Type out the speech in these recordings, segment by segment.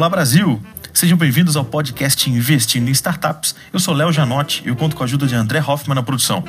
Olá Brasil! Sejam bem-vindos ao podcast Investindo em Startups. Eu sou Léo Janotti e eu conto com a ajuda de André Hoffman na produção.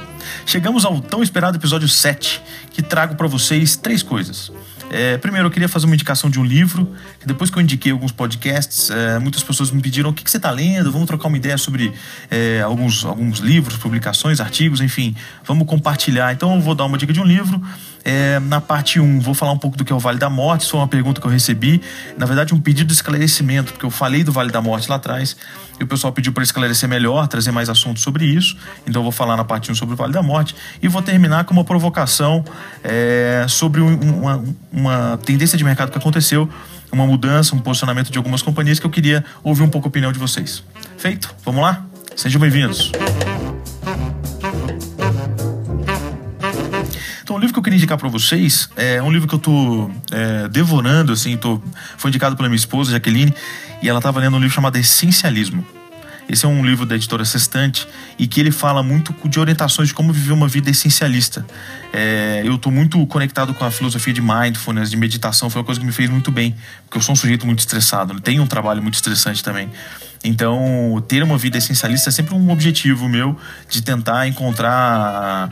Chegamos ao tão esperado episódio 7, que trago para vocês três coisas. É, primeiro, eu queria fazer uma indicação de um livro, que depois que eu indiquei alguns podcasts, é, muitas pessoas me pediram o que, que você está lendo, vamos trocar uma ideia sobre é, alguns, alguns livros, publicações, artigos, enfim, vamos compartilhar. Então, eu vou dar uma dica de um livro. É, na parte 1, vou falar um pouco do que é o Vale da Morte. Isso foi uma pergunta que eu recebi. Na verdade, um pedido de esclarecimento, porque eu falei do Vale da Morte lá atrás e o pessoal pediu para esclarecer melhor, trazer mais assuntos sobre isso. Então, eu vou falar na parte 1 sobre o Vale da Morte e vou terminar com uma provocação é, sobre uma, uma tendência de mercado que aconteceu, uma mudança, um posicionamento de algumas companhias que eu queria ouvir um pouco a opinião de vocês. Feito? Vamos lá? Sejam bem-vindos. Livro que eu queria indicar para vocês é um livro que eu tô é, devorando, assim, tô, foi indicado pela minha esposa, Jaqueline, e ela estava lendo um livro chamado Essencialismo. Esse é um livro da editora Sextante e que ele fala muito de orientações de como viver uma vida essencialista. É, eu estou muito conectado com a filosofia de mindfulness, de meditação, foi uma coisa que me fez muito bem, porque eu sou um sujeito muito estressado, tenho um trabalho muito estressante também. Então, ter uma vida essencialista é sempre um objetivo meu de tentar encontrar a,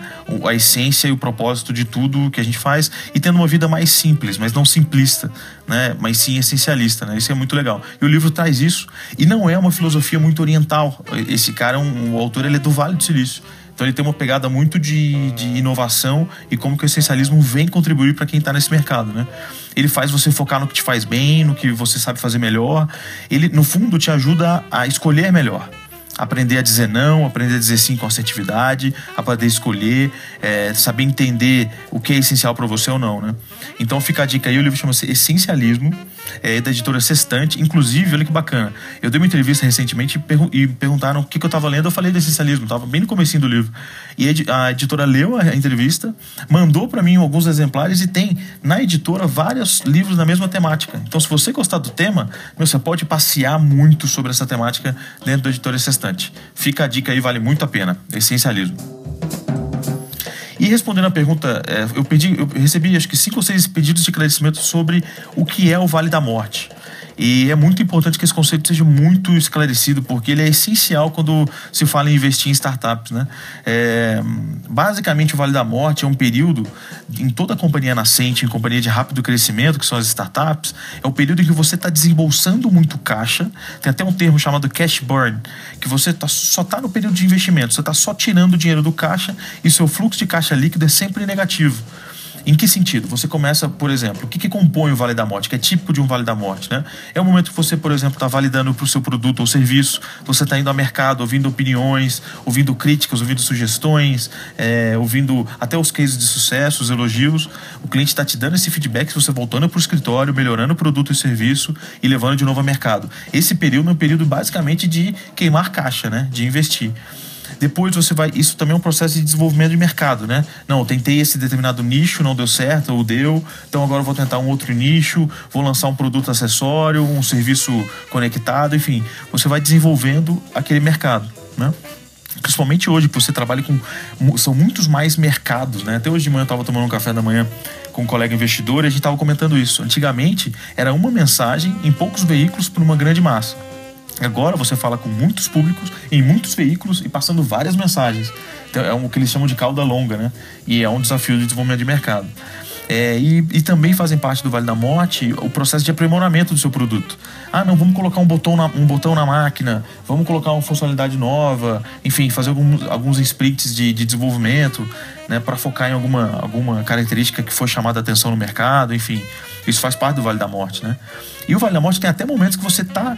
a, essência e o propósito de tudo que a gente faz e tendo uma vida mais simples, mas não simplista, né? Mas sim essencialista, né? Isso é muito legal. E o livro traz isso e não é uma filosofia muito oriental. Esse cara, um, o autor, ele é do Vale do Silício. Então ele tem uma pegada muito de, de inovação e como que o essencialismo vem contribuir para quem está nesse mercado, né? Ele faz você focar no que te faz bem, no que você sabe fazer melhor. Ele, no fundo, te ajuda a escolher melhor aprender a dizer não, aprender a dizer sim com assertividade, a poder escolher, é, saber entender o que é essencial para você ou não, né? Então fica a dica aí, o livro chama-se Essencialismo, é da editora Sextante. Inclusive, olha que bacana, eu dei uma entrevista recentemente e, e perguntaram o que, que eu estava lendo, eu falei do essencialismo, estava bem no comecinho do livro. E a editora leu a entrevista, mandou para mim alguns exemplares e tem na editora vários livros na mesma temática. Então, se você gostar do tema, você pode passear muito sobre essa temática dentro da editora Sextante. Fica a dica aí, vale muito a pena. Essencialismo. E respondendo a pergunta, é, eu, pedi, eu recebi acho que cinco ou seis pedidos de esclarecimento sobre o que é o Vale da Morte. E é muito importante que esse conceito seja muito esclarecido, porque ele é essencial quando se fala em investir em startups. Né? É, basicamente, o Vale da Morte é um período, em toda companhia nascente, em companhia de rápido crescimento, que são as startups, é o período em que você está desembolsando muito caixa. Tem até um termo chamado cash burn, que você tá, só está no período de investimento, você está só tirando dinheiro do caixa e seu fluxo de caixa líquido é sempre negativo. Em que sentido? Você começa, por exemplo, o que, que compõe o Vale da Morte, que é típico de um Vale da Morte, né? É o momento que você, por exemplo, está validando para o seu produto ou serviço, você está indo ao mercado, ouvindo opiniões, ouvindo críticas, ouvindo sugestões, é, ouvindo até os cases de sucesso, os elogios. O cliente está te dando esse feedback, você voltando para o escritório, melhorando o produto e serviço e levando de novo ao mercado. Esse período é um período basicamente de queimar caixa, né? De investir. Depois você vai. Isso também é um processo de desenvolvimento de mercado, né? Não, tentei esse determinado nicho, não deu certo, ou deu, então agora vou tentar um outro nicho, vou lançar um produto acessório, um serviço conectado, enfim. Você vai desenvolvendo aquele mercado, né? Principalmente hoje, que você trabalha com. São muitos mais mercados, né? Até hoje de manhã eu estava tomando um café da manhã com um colega investidor e a gente estava comentando isso. Antigamente era uma mensagem em poucos veículos para uma grande massa. Agora você fala com muitos públicos, em muitos veículos e passando várias mensagens. Então, é o que eles chamam de cauda longa, né? E é um desafio de desenvolvimento de mercado. É, e, e, também fazem parte do Vale da Morte o processo de aprimoramento do seu produto. Ah, não, vamos colocar um botão na, um botão na máquina, vamos colocar uma funcionalidade nova, enfim, fazer alguns, alguns sprints de, de desenvolvimento né, para focar em alguma, alguma característica que for chamada a atenção no mercado, enfim. Isso faz parte do Vale da Morte, né? E o Vale da Morte tem até momentos que você está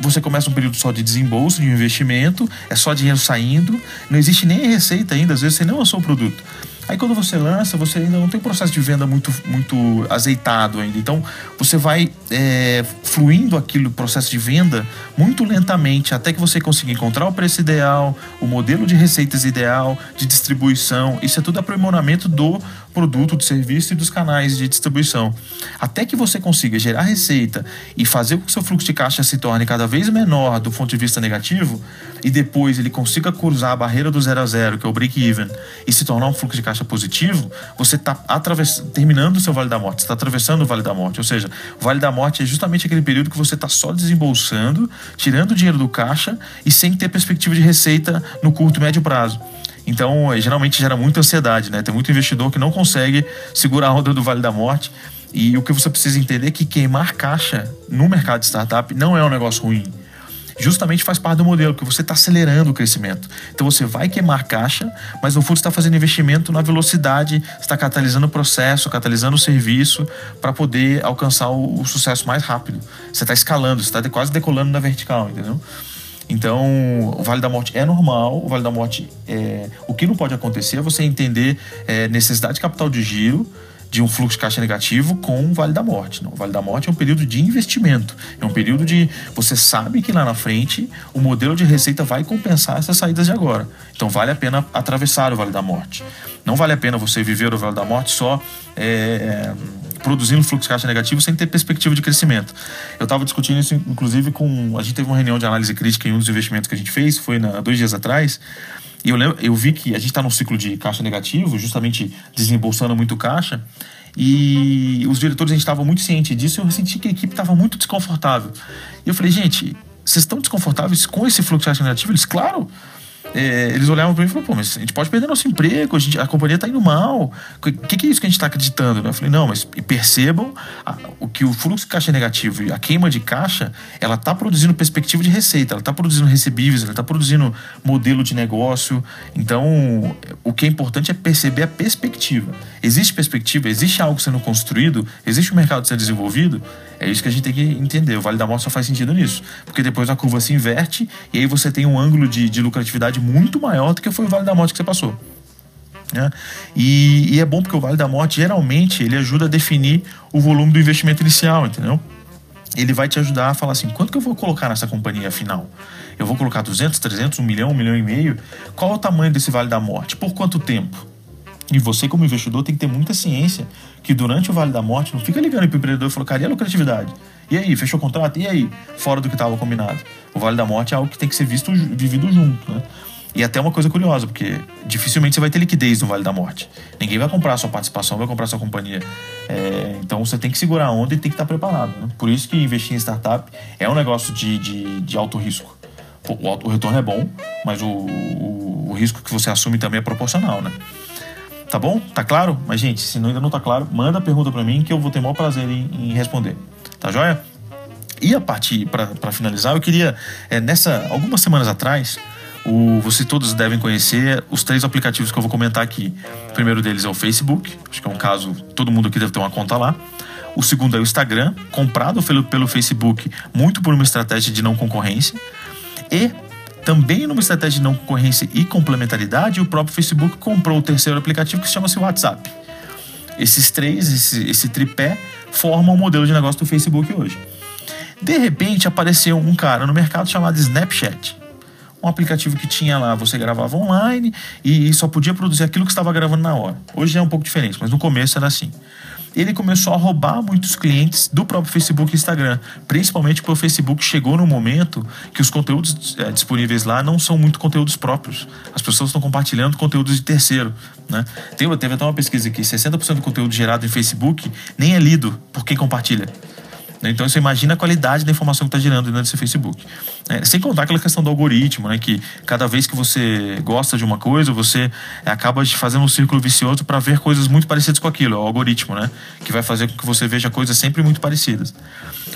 você começa um período só de desembolso, de investimento, é só dinheiro saindo, não existe nem receita ainda, às vezes você não lançou o produto. Aí quando você lança, você ainda não tem um processo de venda muito, muito azeitado ainda. Então você vai é, fluindo aquilo, processo de venda, muito lentamente, até que você consiga encontrar o preço ideal, o modelo de receitas ideal, de distribuição. Isso é tudo aprimoramento do produto, do serviço e dos canais de distribuição. Até que você consiga gerar receita e fazer com que o seu fluxo de caixa se torne cada vez menor do ponto de vista negativo, e depois ele consiga cruzar a barreira do zero a zero, que é o break-even, e se tornar um fluxo de caixa positivo, você está terminando o seu Vale da Morte, está atravessando o Vale da Morte. Ou seja, o Vale da Morte é justamente aquele período que você está só desembolsando, tirando dinheiro do caixa e sem ter perspectiva de receita no curto e médio prazo. Então, é, geralmente gera muita ansiedade, né? Tem muito investidor que não consegue segurar a onda do Vale da Morte. E o que você precisa entender é que queimar caixa no mercado de startup não é um negócio ruim justamente faz parte do modelo, que você está acelerando o crescimento. Então você vai queimar caixa, mas no fundo está fazendo investimento na velocidade, está catalisando o processo, catalisando o serviço para poder alcançar o, o, sucesso mais rápido. Você está escalando, você está quase decolando na vertical, entendeu? Então, o Vale da Morte é normal, o Vale da Morte é. O que não pode acontecer é você entender é, necessidade de capital de giro, de um fluxo de caixa negativo com o Vale da Morte. Não, o Vale da Morte é um período de investimento. É um período de. Você sabe que lá na frente o modelo de receita vai compensar essas saídas de agora. Então vale a pena atravessar o Vale da Morte. Não vale a pena você viver o Vale da Morte só. É, produzindo fluxo de caixa negativo sem ter perspectiva de crescimento. Eu estava discutindo isso, inclusive, com. A gente teve uma reunião de análise crítica em um dos investimentos que a gente fez, foi na, dois dias atrás. E eu, lembro, eu vi que a gente está num ciclo de caixa negativo, justamente desembolsando muito caixa. E os diretores, a gente estava muito ciente disso. Eu senti que a equipe estava muito desconfortável. E eu falei, gente, vocês estão desconfortáveis com esse fluxo de caixa negativo? Eles, claro é, eles olhavam para mim e falaram, pô, mas a gente pode perder nosso emprego, a, gente, a companhia está indo mal. O que, que, é isso que a gente está acreditando? Eu falei, não, mas percebam a, o que o fluxo de caixa negativo e a queima de caixa, ela está produzindo perspectiva de receita, ela está produzindo recebíveis, ela está produzindo modelo de negócio. Então, o que é importante é perceber a perspectiva. Existe perspectiva, existe algo sendo construído, existe um mercado sendo desenvolvido, é isso que a gente tem que entender. O Vale da Morte só faz sentido nisso. Porque depois a curva se inverte e aí você tem um ângulo de, de lucratividade muito maior do que foi o Vale da Morte que você passou. Né? E, e, é bom porque o Vale da Morte geralmente ele ajuda a definir o volume do investimento inicial, entendeu? Ele vai te ajudar a falar assim: quanto que eu vou colocar nessa companhia final? Eu vou colocar 200, 300, 1 milhão, 1 milhão e meio? Qual é o tamanho desse Vale da Morte? Por quanto tempo? E você, como investidor, tem que ter muita ciência que durante o Vale da Morte não fica ligando para o empreendedor e falando, cara, e a lucratividade? E aí, fechou o contrato? E aí? Fora do que estava combinado. O Vale da Morte é algo que tem que ser visto, vivido junto, né? E até uma coisa curiosa, porque dificilmente você vai ter liquidez no Vale da Morte. Ninguém vai comprar sua participação, vai comprar sua companhia. É, então você tem que segurar a onda e tem que estar preparado. Né? Por isso que investir em startup é um negócio de, de, de alto risco. O, o retorno é bom, mas o, o, o risco que você assume também é proporcional, né? Tá bom? Tá claro? Mas, gente, se ainda não tá claro, manda a pergunta para mim que eu vou ter o maior prazer em, em responder. Tá joia? E a partir, para finalizar, eu queria, é, nessa, algumas semanas atrás, o, vocês todos devem conhecer os três aplicativos que eu vou comentar aqui. O primeiro deles é o Facebook, acho que é um caso, todo mundo aqui deve ter uma conta lá. O segundo é o Instagram, comprado pelo, pelo Facebook, muito por uma estratégia de não concorrência. E também numa estratégia de não concorrência e complementaridade, o próprio Facebook comprou o terceiro aplicativo que chama-se WhatsApp. Esses três, esse, esse tripé, formam o modelo de negócio do Facebook hoje. De repente apareceu um cara no mercado chamado Snapchat. Um aplicativo que tinha lá, você gravava online e só podia produzir aquilo que estava gravando na hora. Hoje é um pouco diferente, mas no começo era assim ele começou a roubar muitos clientes do próprio Facebook e Instagram. Principalmente porque o Facebook chegou no momento que os conteúdos é, disponíveis lá não são muito conteúdos próprios. As pessoas estão compartilhando conteúdos de terceiro. Né? Teve, teve até uma pesquisa aqui: 60% do conteúdo gerado em Facebook nem é lido por quem compartilha. Né? Então você imagina a qualidade da informação que está gerando dentro desse Facebook. É, sem contar aquela questão do algoritmo, né? que cada vez que você gosta de uma coisa, você acaba fazendo um círculo vicioso para ver coisas muito parecidas com aquilo. É o algoritmo, né? que vai fazer com que você veja coisas sempre muito parecidas.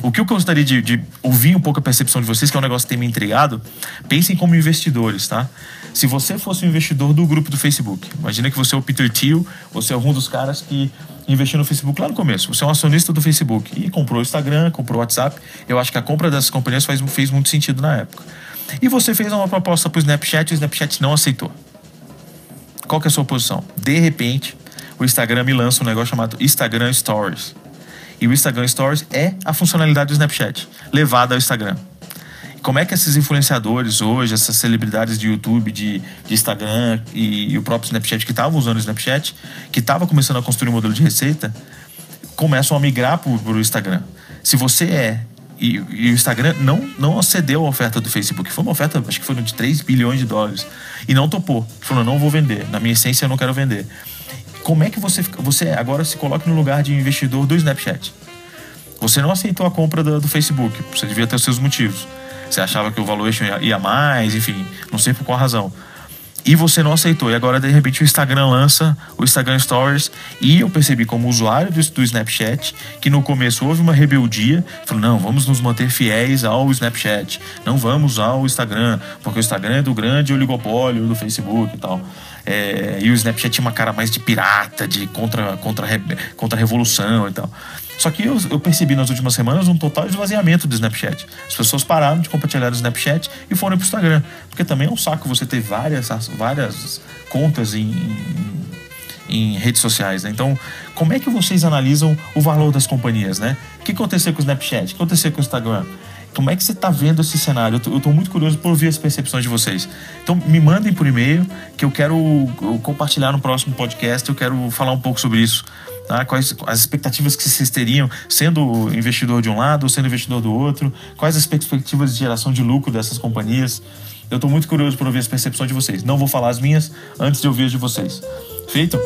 O que eu gostaria de, de ouvir um pouco a percepção de vocês, que é um negócio que tem me intrigado, pensem como investidores, tá? Se você fosse um investidor do grupo do Facebook, imagina que você é o Peter Thiel, você é um dos caras que investiu no Facebook lá no começo. Você é um acionista do Facebook e comprou o Instagram, comprou o WhatsApp. Eu acho que a compra dessas companhias faz, fez muito sentido na época. E você fez uma proposta para o Snapchat e o Snapchat não aceitou. Qual que é a sua posição? De repente, o Instagram me lança um negócio chamado Instagram Stories. E o Instagram Stories é a funcionalidade do Snapchat, levada ao Instagram como é que esses influenciadores hoje, essas celebridades de YouTube, de, de Instagram e, e, o próprio Snapchat que estavam usando o Snapchat, que estava começando a construir um modelo de receita, começam a migrar para o Instagram. Se você é e, e, o Instagram não, não acedeu à oferta do Facebook. Foi uma oferta, acho que foi de 3 bilhões de dólares. E não topou. Falou, não vou vender. Na minha essência, eu não quero vender. Como é que você, você agora se coloca no lugar de investidor do Snapchat? Você não aceitou a compra do, do Facebook. Você devia ter os seus motivos. Você achava que o valuation ia, ia mais, enfim, não sei por qual razão e você não aceitou. E agora, de repente, o Instagram lança o Instagram Stories. E eu percebi, como usuário do, do Snapchat, que no começo houve uma rebeldia. Falou, não, vamos nos manter fiéis ao Snapchat. Não vamos usar o Instagram, porque o Instagram é do grande oligopólio do Facebook e tal. É, e o Snapchat tinha uma cara mais de pirata, de contra, contra, contra revolução e tal. Só que eu, eu, percebi nas últimas semanas um total esvaziamento do Snapchat. As pessoas pararam de compartilhar o Snapchat e foram pro Instagram. Porque também é um saco você ter várias, várias contas em, em, em redes sociais. Né? Então, como é que vocês analisam o valor das companhias? Né? O que aconteceu com o Snapchat? O que aconteceu com o Instagram? Como é que você está vendo esse cenário? Eu estou muito curioso por ouvir as percepções de vocês. Então, me mandem por e-mail que eu quero compartilhar no próximo podcast. Eu quero falar um pouco sobre isso Tá? Quais as expectativas que vocês teriam sendo investidor de um lado ou sendo investidor do outro? Quais as perspectivas de geração de lucro dessas companhias? Eu estou muito curioso por ouvir as percepções de vocês. Não vou falar as minhas antes de ouvir as de vocês. Feito?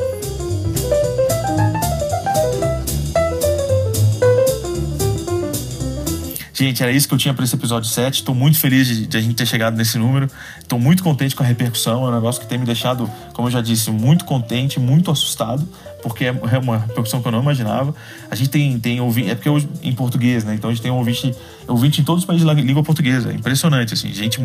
Gente, era isso que eu tinha para esse episódio 7. Estou muito feliz de, de, a gente ter chegado nesse número. Estou muito contente com a repercussão. É um negócio que tem me deixado, como eu já disse, muito contente, muito assustado porque é, é uma repercussão que eu não imaginava. A gente tem, tem ouvinte, é porque eu, em português, né? Então a gente tem ouvinte, ouvinte em todos os países de língua portuguesa. É impressionante, assim, gente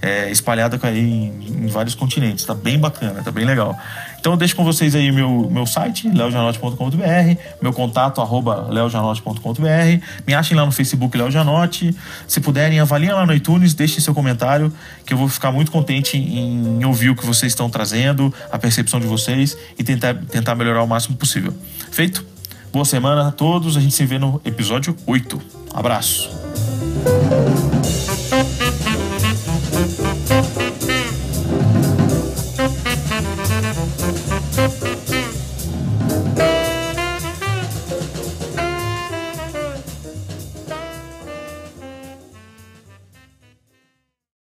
é, espalhada aí em, em, vários continentes. Tá bem bacana, tá bem legal. Então eu deixo com vocês aí meu, meu site, leojanote.com.br, meu contato, arroba leojanote.com.br. Me achem lá no Facebook, Leo Janote. Se puderem, avaliem lá no iTunes, deixem seu comentário, que eu vou ficar muito contente em ouvir o que vocês estão trazendo, a percepção de vocês e tentar, tentar melhorar o máximo possível. Feito? Boa semana a todos, a gente se vê no episódio 8. Abraço.